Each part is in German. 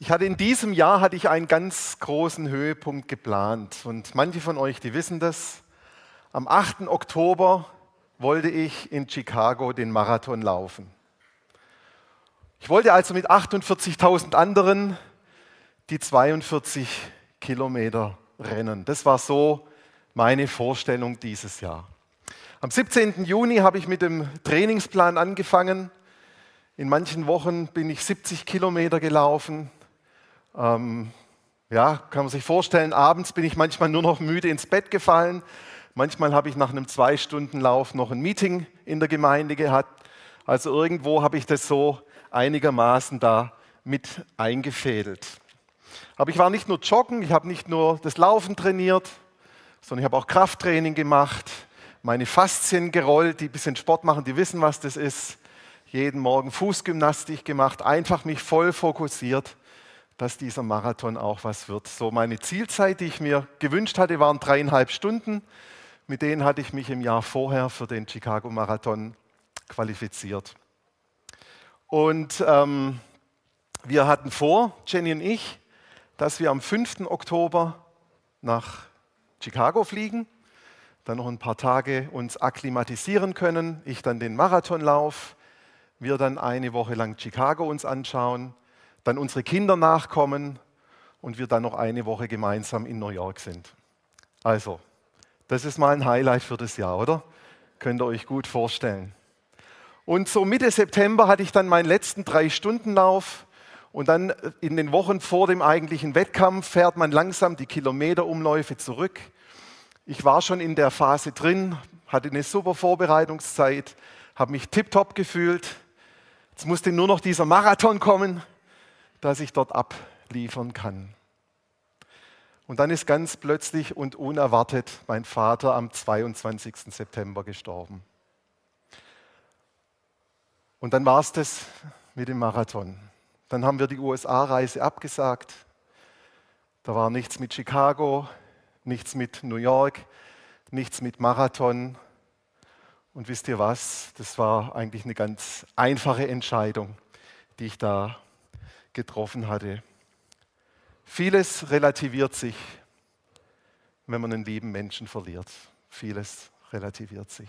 Ich hatte in diesem Jahr hatte ich einen ganz großen Höhepunkt geplant und manche von euch, die wissen das. Am 8. Oktober wollte ich in Chicago den Marathon laufen. Ich wollte also mit 48.000 anderen die 42 Kilometer rennen. Das war so meine Vorstellung dieses Jahr. Am 17. Juni habe ich mit dem Trainingsplan angefangen. In manchen Wochen bin ich 70 Kilometer gelaufen, ähm, ja, kann man sich vorstellen, abends bin ich manchmal nur noch müde ins Bett gefallen. Manchmal habe ich nach einem Zwei-Stunden-Lauf noch ein Meeting in der Gemeinde gehabt. Also irgendwo habe ich das so einigermaßen da mit eingefädelt. Aber ich war nicht nur joggen, ich habe nicht nur das Laufen trainiert, sondern ich habe auch Krafttraining gemacht, meine Faszien gerollt, die ein bisschen Sport machen, die wissen, was das ist. Jeden Morgen Fußgymnastik gemacht, einfach mich voll fokussiert dass dieser Marathon auch was wird. So meine Zielzeit, die ich mir gewünscht hatte, waren dreieinhalb Stunden. Mit denen hatte ich mich im Jahr vorher für den Chicago Marathon qualifiziert. Und ähm, wir hatten vor, Jenny und ich, dass wir am 5. Oktober nach Chicago fliegen, dann noch ein paar Tage uns akklimatisieren können, ich dann den Marathonlauf, wir dann eine Woche lang Chicago uns anschauen dann unsere Kinder nachkommen und wir dann noch eine Woche gemeinsam in New York sind. Also, das ist mal ein Highlight für das Jahr, oder? Könnt ihr euch gut vorstellen. Und so Mitte September hatte ich dann meinen letzten Drei-Stunden-Lauf. Und dann in den Wochen vor dem eigentlichen Wettkampf fährt man langsam die Kilometerumläufe zurück. Ich war schon in der Phase drin, hatte eine super Vorbereitungszeit, habe mich tiptop gefühlt. Jetzt musste nur noch dieser Marathon kommen dass ich dort abliefern kann. Und dann ist ganz plötzlich und unerwartet mein Vater am 22. September gestorben. Und dann war es das mit dem Marathon. Dann haben wir die USA-Reise abgesagt. Da war nichts mit Chicago, nichts mit New York, nichts mit Marathon. Und wisst ihr was? Das war eigentlich eine ganz einfache Entscheidung, die ich da getroffen hatte. Vieles relativiert sich, wenn man einen lieben Menschen verliert. Vieles relativiert sich.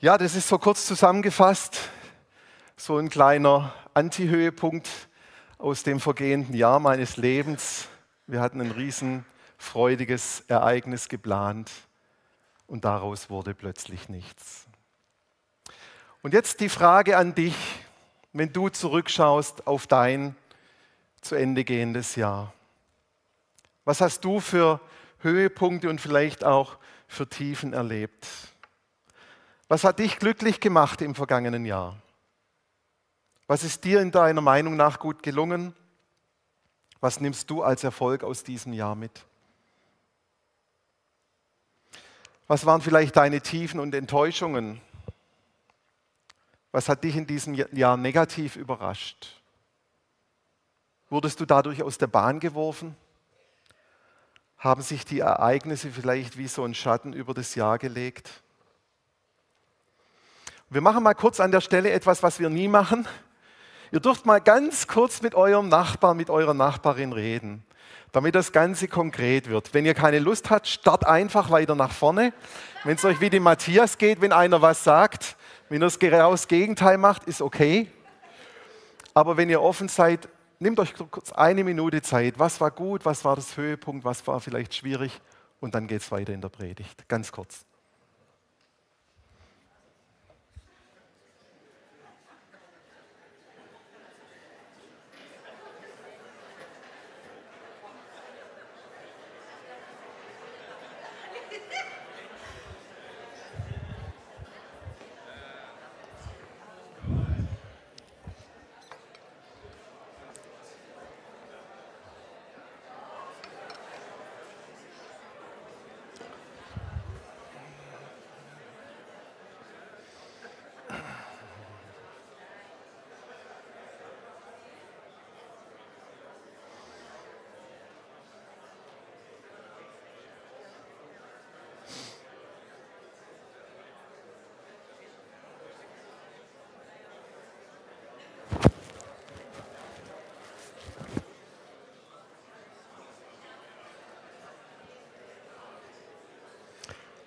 Ja, das ist so kurz zusammengefasst, so ein kleiner Antihöhepunkt aus dem vergehenden Jahr meines Lebens. Wir hatten ein riesenfreudiges Ereignis geplant und daraus wurde plötzlich nichts. Und jetzt die Frage an dich, wenn du zurückschaust auf dein zu Ende gehendes Jahr. Was hast du für Höhepunkte und vielleicht auch für Tiefen erlebt? Was hat dich glücklich gemacht im vergangenen Jahr? Was ist dir in deiner Meinung nach gut gelungen? Was nimmst du als Erfolg aus diesem Jahr mit? Was waren vielleicht deine Tiefen und Enttäuschungen? Was hat dich in diesem Jahr negativ überrascht? Wurdest du dadurch aus der Bahn geworfen? Haben sich die Ereignisse vielleicht wie so ein Schatten über das Jahr gelegt? Wir machen mal kurz an der Stelle etwas, was wir nie machen. Ihr dürft mal ganz kurz mit eurem Nachbarn, mit eurer Nachbarin reden, damit das Ganze konkret wird. Wenn ihr keine Lust habt, start einfach weiter nach vorne. Wenn es euch wie dem Matthias geht, wenn einer was sagt, wenn ihr es genau das Gegenteil macht, ist okay. Aber wenn ihr offen seid, nehmt euch kurz eine Minute Zeit. Was war gut, was war das Höhepunkt, was war vielleicht schwierig? Und dann geht es weiter in der Predigt. Ganz kurz.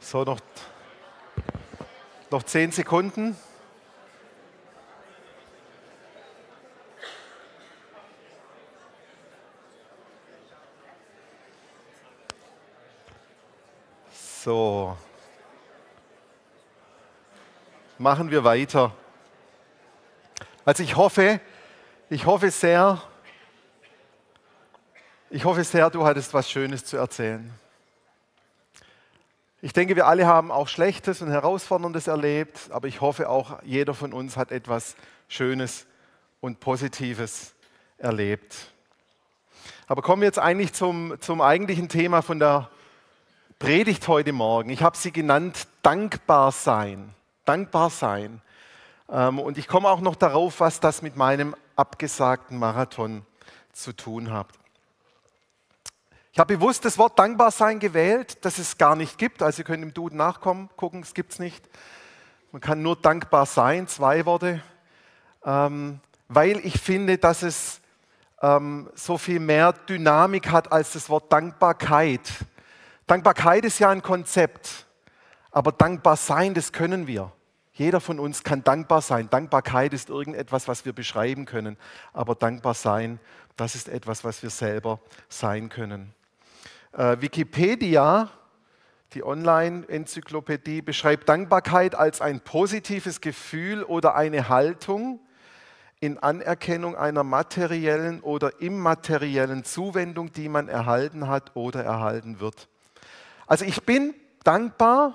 So, noch, noch zehn Sekunden. So, machen wir weiter. Also ich hoffe, ich hoffe sehr, ich hoffe sehr, du hattest was Schönes zu erzählen. Ich denke, wir alle haben auch Schlechtes und Herausforderndes erlebt, aber ich hoffe auch, jeder von uns hat etwas Schönes und Positives erlebt. Aber kommen wir jetzt eigentlich zum, zum eigentlichen Thema von der Predigt heute Morgen. Ich habe sie genannt Dankbar sein. Dankbar sein. Ähm, und ich komme auch noch darauf, was das mit meinem abgesagten Marathon zu tun hat. Ich habe bewusst das Wort dankbar sein gewählt, das es gar nicht gibt. Also ihr könnt im Duden nachkommen, gucken, es gibt es nicht. Man kann nur dankbar sein, zwei Worte, ähm, weil ich finde, dass es ähm, so viel mehr Dynamik hat als das Wort Dankbarkeit. Dankbarkeit ist ja ein Konzept, aber dankbar sein, das können wir. Jeder von uns kann dankbar sein. Dankbarkeit ist irgendetwas, was wir beschreiben können, aber dankbar sein, das ist etwas, was wir selber sein können. Äh, Wikipedia, die Online-Enzyklopädie, beschreibt Dankbarkeit als ein positives Gefühl oder eine Haltung in Anerkennung einer materiellen oder immateriellen Zuwendung, die man erhalten hat oder erhalten wird. Also ich bin dankbar,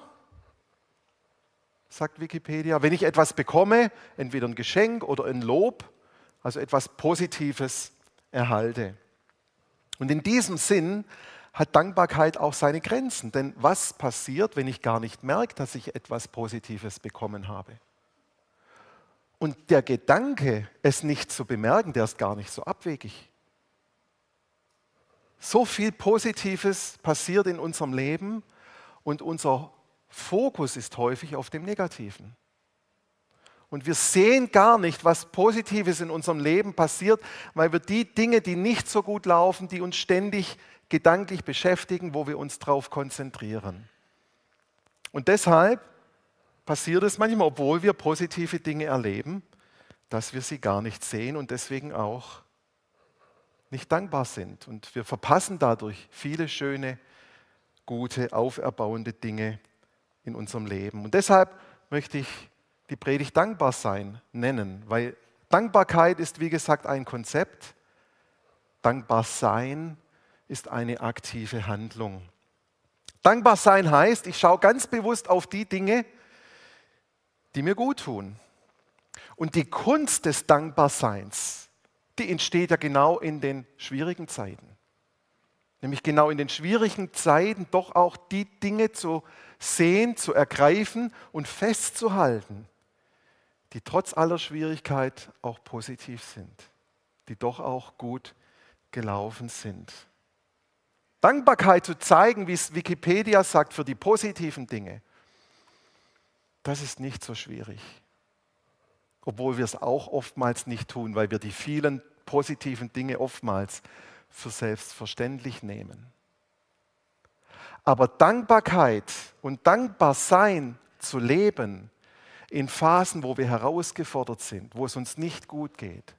sagt Wikipedia, wenn ich etwas bekomme, entweder ein Geschenk oder ein Lob, also etwas Positives erhalte. Und in diesem Sinn hat Dankbarkeit auch seine Grenzen. Denn was passiert, wenn ich gar nicht merke, dass ich etwas Positives bekommen habe? Und der Gedanke, es nicht zu bemerken, der ist gar nicht so abwegig. So viel Positives passiert in unserem Leben und unser Fokus ist häufig auf dem Negativen. Und wir sehen gar nicht, was Positives in unserem Leben passiert, weil wir die Dinge, die nicht so gut laufen, die uns ständig gedanklich beschäftigen, wo wir uns darauf konzentrieren. Und deshalb passiert es manchmal, obwohl wir positive Dinge erleben, dass wir sie gar nicht sehen und deswegen auch nicht dankbar sind. Und wir verpassen dadurch viele schöne, gute, auferbauende Dinge in unserem Leben. Und deshalb möchte ich die Predigt Dankbar sein nennen, weil Dankbarkeit ist, wie gesagt, ein Konzept. Dankbar sein ist eine aktive Handlung. Dankbar sein heißt, ich schaue ganz bewusst auf die Dinge, die mir gut tun. Und die Kunst des Dankbarseins, die entsteht ja genau in den schwierigen Zeiten. Nämlich genau in den schwierigen Zeiten doch auch die Dinge zu sehen, zu ergreifen und festzuhalten, die trotz aller Schwierigkeit auch positiv sind, die doch auch gut gelaufen sind. Dankbarkeit zu zeigen, wie es Wikipedia sagt, für die positiven Dinge, das ist nicht so schwierig. Obwohl wir es auch oftmals nicht tun, weil wir die vielen positiven Dinge oftmals für selbstverständlich nehmen. Aber Dankbarkeit und Dankbarsein zu leben in Phasen, wo wir herausgefordert sind, wo es uns nicht gut geht,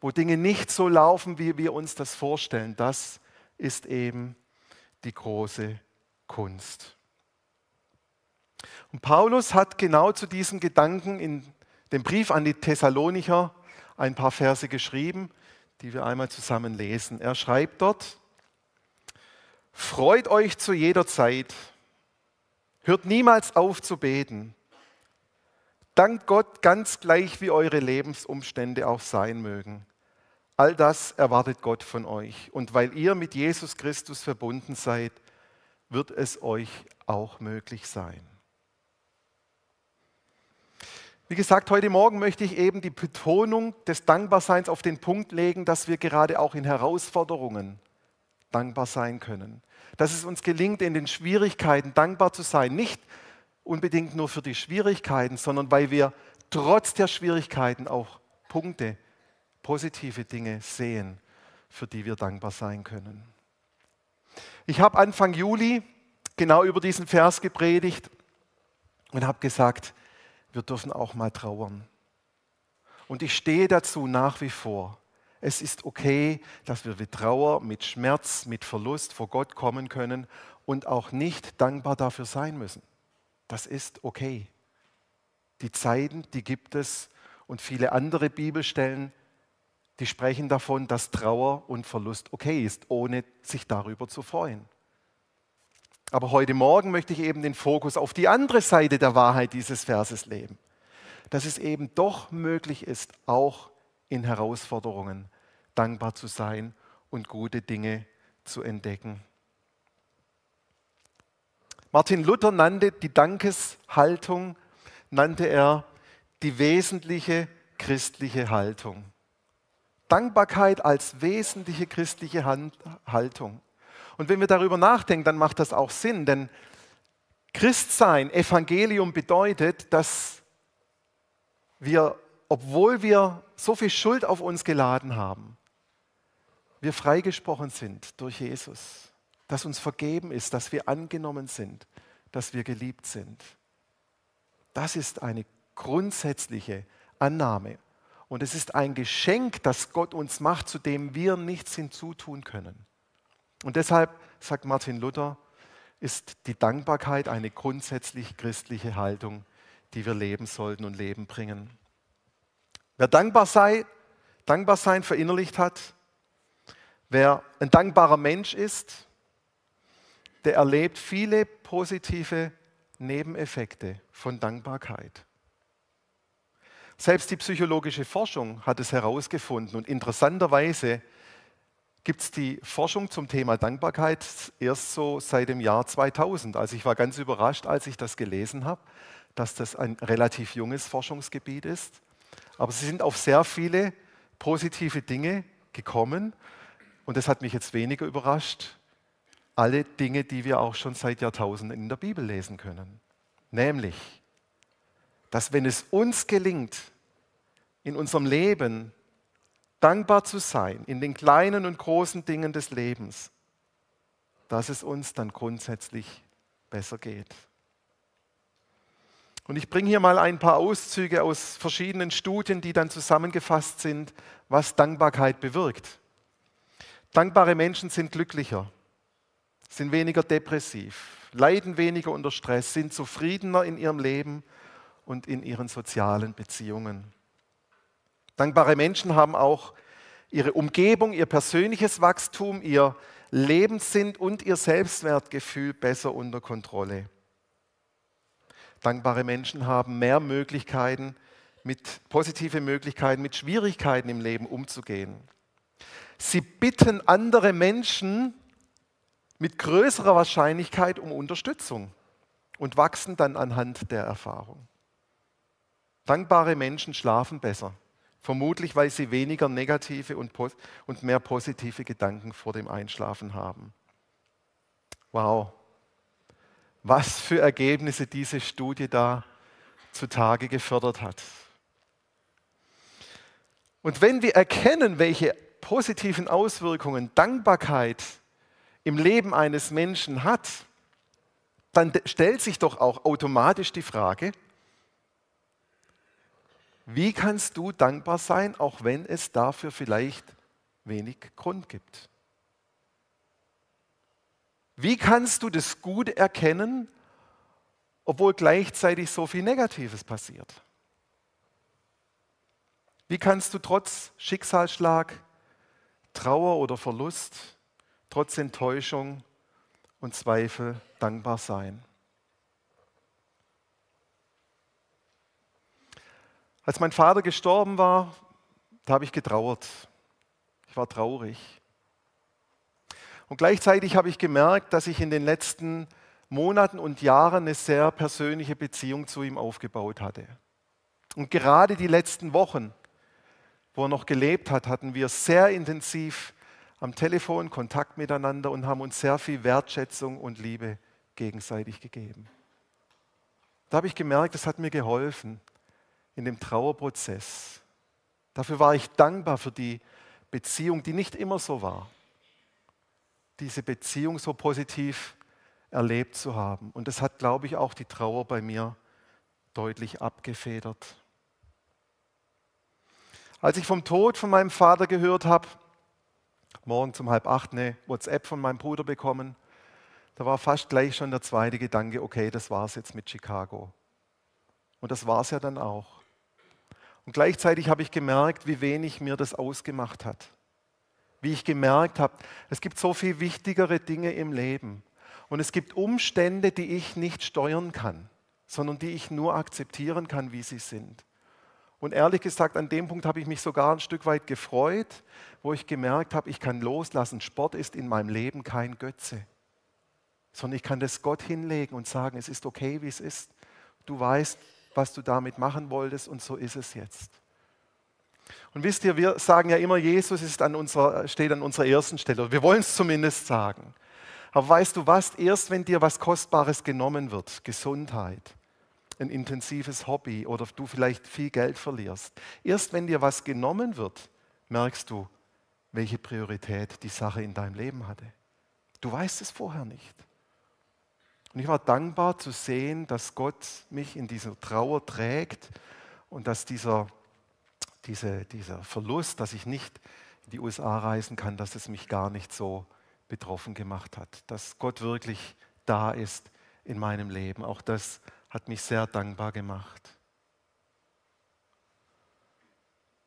wo Dinge nicht so laufen, wie wir uns das vorstellen, das ist eben die große Kunst. Und Paulus hat genau zu diesem Gedanken in dem Brief an die Thessalonicher ein paar Verse geschrieben, die wir einmal zusammen lesen. Er schreibt dort, Freut euch zu jeder Zeit, hört niemals auf zu beten, dankt Gott ganz gleich, wie eure Lebensumstände auch sein mögen. All das erwartet Gott von euch. Und weil ihr mit Jesus Christus verbunden seid, wird es euch auch möglich sein. Wie gesagt, heute Morgen möchte ich eben die Betonung des Dankbarseins auf den Punkt legen, dass wir gerade auch in Herausforderungen dankbar sein können. Dass es uns gelingt, in den Schwierigkeiten dankbar zu sein. Nicht unbedingt nur für die Schwierigkeiten, sondern weil wir trotz der Schwierigkeiten auch Punkte positive Dinge sehen, für die wir dankbar sein können. Ich habe Anfang Juli genau über diesen Vers gepredigt und habe gesagt, wir dürfen auch mal trauern. Und ich stehe dazu nach wie vor. Es ist okay, dass wir mit Trauer, mit Schmerz, mit Verlust vor Gott kommen können und auch nicht dankbar dafür sein müssen. Das ist okay. Die Zeiten, die gibt es und viele andere Bibelstellen, die sprechen davon, dass Trauer und Verlust okay ist, ohne sich darüber zu freuen. Aber heute Morgen möchte ich eben den Fokus auf die andere Seite der Wahrheit dieses Verses legen. Dass es eben doch möglich ist, auch in Herausforderungen dankbar zu sein und gute Dinge zu entdecken. Martin Luther nannte die Dankeshaltung, nannte er die wesentliche christliche Haltung. Dankbarkeit als wesentliche christliche Haltung. Und wenn wir darüber nachdenken, dann macht das auch Sinn, denn Christsein, Evangelium bedeutet, dass wir, obwohl wir so viel Schuld auf uns geladen haben, wir freigesprochen sind durch Jesus, dass uns vergeben ist, dass wir angenommen sind, dass wir geliebt sind. Das ist eine grundsätzliche Annahme. Und es ist ein Geschenk, das Gott uns macht, zu dem wir nichts hinzutun können. Und deshalb, sagt Martin Luther, ist die Dankbarkeit eine grundsätzlich christliche Haltung, die wir leben sollten und Leben bringen. Wer dankbar sei, dankbar sein verinnerlicht hat, Wer ein dankbarer Mensch ist, der erlebt viele positive Nebeneffekte von Dankbarkeit. Selbst die psychologische Forschung hat es herausgefunden und interessanterweise gibt es die Forschung zum Thema Dankbarkeit erst so seit dem Jahr 2000. Also ich war ganz überrascht, als ich das gelesen habe, dass das ein relativ junges Forschungsgebiet ist. Aber sie sind auf sehr viele positive Dinge gekommen und das hat mich jetzt weniger überrascht, alle Dinge, die wir auch schon seit Jahrtausenden in der Bibel lesen können. Nämlich, dass wenn es uns gelingt, in unserem Leben dankbar zu sein, in den kleinen und großen Dingen des Lebens, dass es uns dann grundsätzlich besser geht. Und ich bringe hier mal ein paar Auszüge aus verschiedenen Studien, die dann zusammengefasst sind, was Dankbarkeit bewirkt. Dankbare Menschen sind glücklicher, sind weniger depressiv, leiden weniger unter Stress, sind zufriedener in ihrem Leben und in ihren sozialen Beziehungen. Dankbare Menschen haben auch ihre Umgebung, ihr persönliches Wachstum, ihr Lebenssinn und ihr Selbstwertgefühl besser unter Kontrolle. Dankbare Menschen haben mehr Möglichkeiten, mit positive Möglichkeiten, mit Schwierigkeiten im Leben umzugehen. Sie bitten andere Menschen mit größerer Wahrscheinlichkeit um Unterstützung und wachsen dann anhand der Erfahrung. Dankbare Menschen schlafen besser, vermutlich weil sie weniger negative und, und mehr positive Gedanken vor dem Einschlafen haben. Wow, was für Ergebnisse diese Studie da zutage gefördert hat. Und wenn wir erkennen, welche positiven Auswirkungen Dankbarkeit im Leben eines Menschen hat, dann stellt sich doch auch automatisch die Frage, wie kannst du dankbar sein, auch wenn es dafür vielleicht wenig Grund gibt? Wie kannst du das Gute erkennen, obwohl gleichzeitig so viel Negatives passiert? Wie kannst du trotz Schicksalsschlag Trauer oder Verlust, trotz Enttäuschung und Zweifel dankbar sein. Als mein Vater gestorben war, da habe ich getrauert. Ich war traurig. Und gleichzeitig habe ich gemerkt, dass ich in den letzten Monaten und Jahren eine sehr persönliche Beziehung zu ihm aufgebaut hatte. Und gerade die letzten Wochen wo er noch gelebt hat, hatten wir sehr intensiv am Telefon Kontakt miteinander und haben uns sehr viel Wertschätzung und Liebe gegenseitig gegeben. Da habe ich gemerkt, das hat mir geholfen in dem Trauerprozess. Dafür war ich dankbar für die Beziehung, die nicht immer so war. Diese Beziehung so positiv erlebt zu haben. Und das hat, glaube ich, auch die Trauer bei mir deutlich abgefedert. Als ich vom Tod von meinem Vater gehört habe, morgen um halb acht eine WhatsApp von meinem Bruder bekommen, da war fast gleich schon der zweite Gedanke, okay, das war es jetzt mit Chicago. Und das war es ja dann auch. Und gleichzeitig habe ich gemerkt, wie wenig mir das ausgemacht hat. Wie ich gemerkt habe, es gibt so viel wichtigere Dinge im Leben. Und es gibt Umstände, die ich nicht steuern kann, sondern die ich nur akzeptieren kann, wie sie sind. Und ehrlich gesagt, an dem Punkt habe ich mich sogar ein Stück weit gefreut, wo ich gemerkt habe, ich kann loslassen. Sport ist in meinem Leben kein Götze, sondern ich kann das Gott hinlegen und sagen, es ist okay, wie es ist. Du weißt, was du damit machen wolltest und so ist es jetzt. Und wisst ihr, wir sagen ja immer, Jesus ist an unserer, steht an unserer ersten Stelle. Wir wollen es zumindest sagen. Aber weißt du was, erst wenn dir was Kostbares genommen wird, Gesundheit, ein intensives Hobby oder du vielleicht viel Geld verlierst, erst wenn dir was genommen wird, merkst du, welche Priorität die Sache in deinem Leben hatte. Du weißt es vorher nicht. Und ich war dankbar zu sehen, dass Gott mich in dieser Trauer trägt und dass dieser, diese, dieser Verlust, dass ich nicht in die USA reisen kann, dass es mich gar nicht so betroffen gemacht hat. Dass Gott wirklich da ist in meinem Leben. Auch das hat mich sehr dankbar gemacht.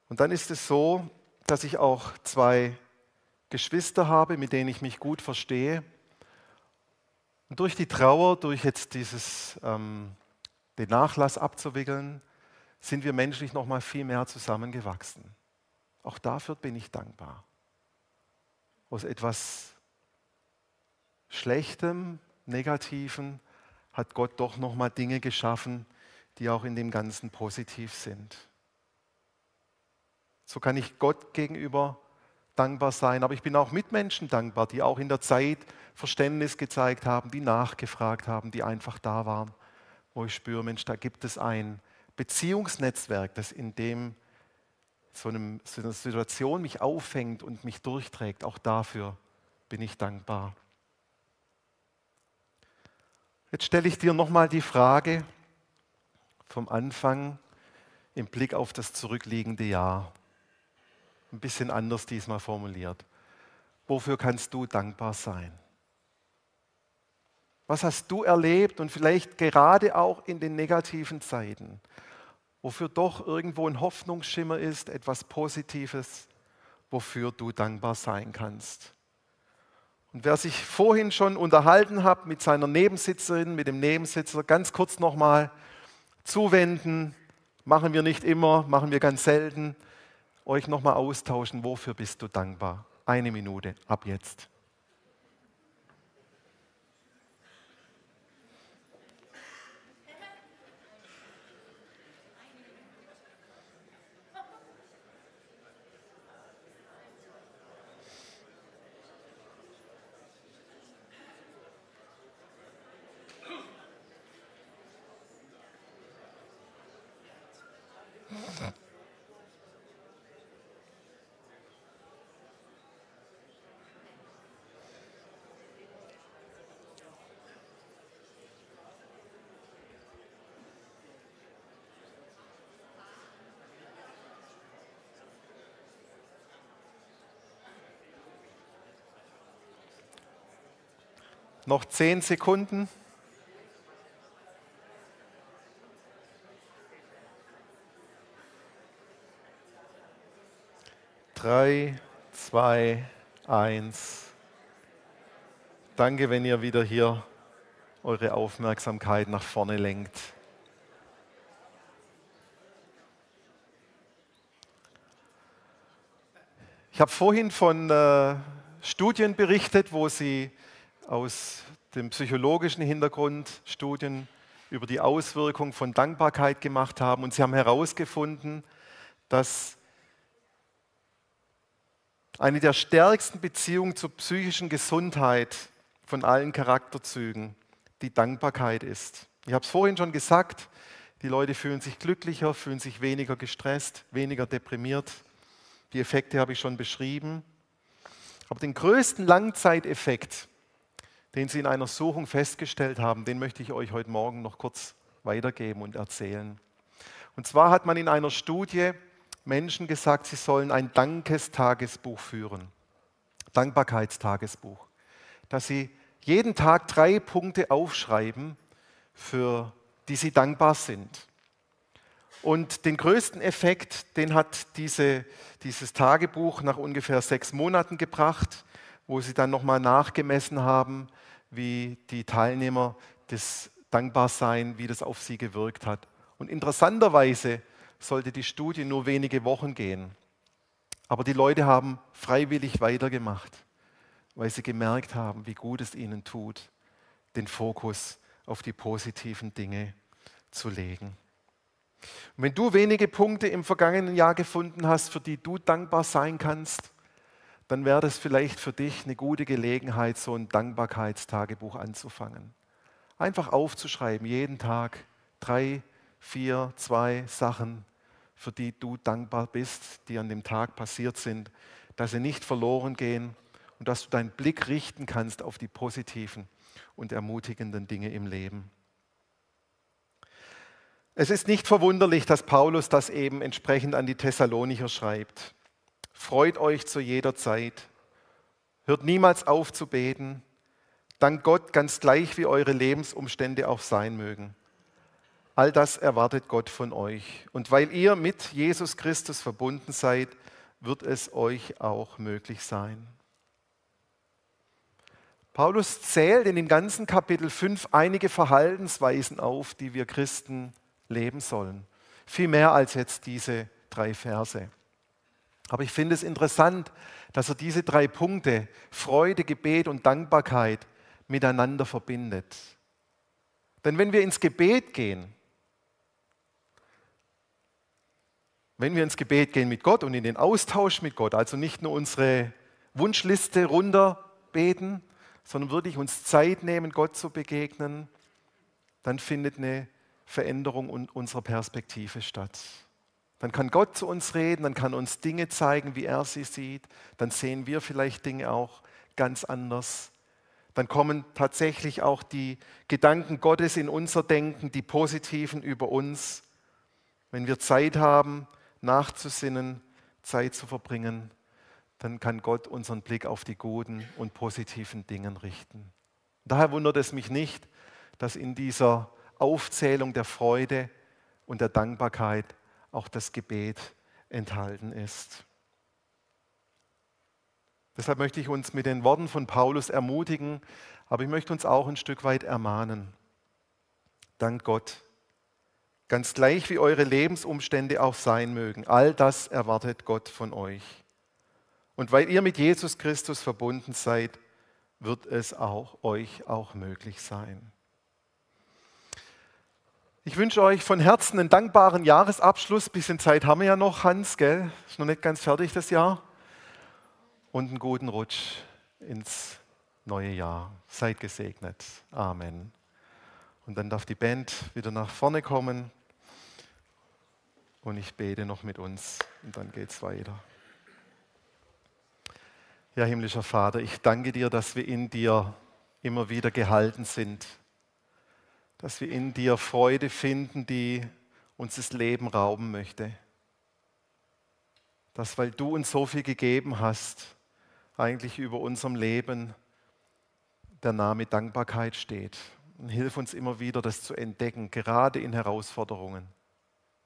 Und dann ist es so, dass ich auch zwei Geschwister habe, mit denen ich mich gut verstehe. Und durch die Trauer, durch jetzt dieses, ähm, den Nachlass abzuwickeln, sind wir menschlich noch mal viel mehr zusammengewachsen. Auch dafür bin ich dankbar. Aus etwas Schlechtem, Negativen hat Gott doch noch mal Dinge geschaffen, die auch in dem Ganzen positiv sind. So kann ich Gott gegenüber dankbar sein, aber ich bin auch Mitmenschen dankbar, die auch in der Zeit Verständnis gezeigt haben, die nachgefragt haben, die einfach da waren, wo ich spüre, Mensch, da gibt es ein Beziehungsnetzwerk, das in dem so, einem, so einer Situation mich auffängt und mich durchträgt. Auch dafür bin ich dankbar. Jetzt stelle ich dir nochmal die Frage vom Anfang im Blick auf das zurückliegende Jahr. Ein bisschen anders diesmal formuliert. Wofür kannst du dankbar sein? Was hast du erlebt und vielleicht gerade auch in den negativen Zeiten, wofür doch irgendwo ein Hoffnungsschimmer ist, etwas Positives, wofür du dankbar sein kannst? Und wer sich vorhin schon unterhalten hat mit seiner Nebensitzerin, mit dem Nebensitzer, ganz kurz nochmal zuwenden, machen wir nicht immer, machen wir ganz selten, euch nochmal austauschen, wofür bist du dankbar? Eine Minute ab jetzt. Noch zehn Sekunden. Drei, zwei, eins. Danke, wenn ihr wieder hier eure Aufmerksamkeit nach vorne lenkt. Ich habe vorhin von äh, Studien berichtet, wo sie aus dem psychologischen Hintergrund Studien über die Auswirkung von Dankbarkeit gemacht haben und sie haben herausgefunden, dass eine der stärksten Beziehungen zur psychischen Gesundheit von allen Charakterzügen die Dankbarkeit ist. Ich habe es vorhin schon gesagt, die Leute fühlen sich glücklicher, fühlen sich weniger gestresst, weniger deprimiert. Die Effekte habe ich schon beschrieben. Aber den größten Langzeiteffekt, den Sie in einer Suchung festgestellt haben, den möchte ich euch heute Morgen noch kurz weitergeben und erzählen. Und zwar hat man in einer Studie Menschen gesagt, sie sollen ein Dankestagesbuch führen. Dankbarkeitstagesbuch. Dass sie jeden Tag drei Punkte aufschreiben, für die sie dankbar sind. Und den größten Effekt, den hat diese, dieses Tagebuch nach ungefähr sechs Monaten gebracht, wo sie dann nochmal nachgemessen haben, wie die Teilnehmer des Dankbarsein, wie das auf sie gewirkt hat. Und interessanterweise sollte die Studie nur wenige Wochen gehen. Aber die Leute haben freiwillig weitergemacht, weil sie gemerkt haben, wie gut es ihnen tut, den Fokus auf die positiven Dinge zu legen. Und wenn du wenige Punkte im vergangenen Jahr gefunden hast, für die du dankbar sein kannst, dann wäre das vielleicht für dich eine gute Gelegenheit, so ein Dankbarkeitstagebuch anzufangen. Einfach aufzuschreiben, jeden Tag drei, vier, zwei Sachen, für die du dankbar bist, die an dem Tag passiert sind, dass sie nicht verloren gehen und dass du deinen Blick richten kannst auf die positiven und ermutigenden Dinge im Leben. Es ist nicht verwunderlich, dass Paulus das eben entsprechend an die Thessalonicher schreibt. Freut euch zu jeder Zeit, hört niemals auf zu beten, dank Gott ganz gleich, wie eure Lebensumstände auch sein mögen. All das erwartet Gott von euch. Und weil ihr mit Jesus Christus verbunden seid, wird es euch auch möglich sein. Paulus zählt in dem ganzen Kapitel 5 einige Verhaltensweisen auf, die wir Christen leben sollen. Viel mehr als jetzt diese drei Verse. Aber ich finde es interessant, dass er diese drei Punkte, Freude, Gebet und Dankbarkeit, miteinander verbindet. Denn wenn wir ins Gebet gehen, wenn wir ins Gebet gehen mit Gott und in den Austausch mit Gott, also nicht nur unsere Wunschliste runterbeten, sondern wirklich uns Zeit nehmen, Gott zu begegnen, dann findet eine Veränderung unserer Perspektive statt. Dann kann Gott zu uns reden, dann kann uns Dinge zeigen, wie er sie sieht, dann sehen wir vielleicht Dinge auch ganz anders. Dann kommen tatsächlich auch die Gedanken Gottes in unser Denken, die positiven über uns. Wenn wir Zeit haben, nachzusinnen, Zeit zu verbringen, dann kann Gott unseren Blick auf die guten und positiven Dinge richten. Daher wundert es mich nicht, dass in dieser Aufzählung der Freude und der Dankbarkeit auch das Gebet enthalten ist. Deshalb möchte ich uns mit den Worten von Paulus ermutigen, aber ich möchte uns auch ein Stück weit ermahnen. Dank Gott Ganz gleich wie eure Lebensumstände auch sein mögen, all das erwartet Gott von euch. Und weil ihr mit Jesus Christus verbunden seid, wird es auch euch auch möglich sein. Ich wünsche euch von Herzen einen dankbaren Jahresabschluss. Bisschen Zeit haben wir ja noch, Hans, gell? Ist noch nicht ganz fertig das Jahr. Und einen guten Rutsch ins neue Jahr. Seid gesegnet. Amen. Und dann darf die Band wieder nach vorne kommen. Und ich bete noch mit uns und dann geht es weiter. Ja, himmlischer Vater, ich danke dir, dass wir in dir immer wieder gehalten sind, dass wir in dir Freude finden, die uns das Leben rauben möchte. Dass, weil du uns so viel gegeben hast, eigentlich über unserem Leben der Name Dankbarkeit steht. Und hilf uns immer wieder, das zu entdecken, gerade in Herausforderungen,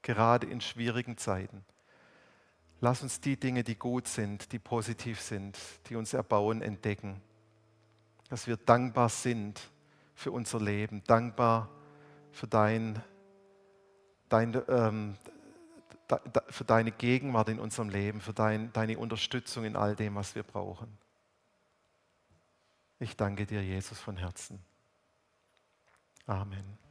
gerade in schwierigen Zeiten. Lass uns die Dinge, die gut sind, die positiv sind, die uns erbauen, entdecken. Dass wir dankbar sind für unser Leben, dankbar für, dein, dein, ähm, für deine Gegenwart in unserem Leben, für dein, deine Unterstützung in all dem, was wir brauchen. Ich danke dir, Jesus, von Herzen. Amen.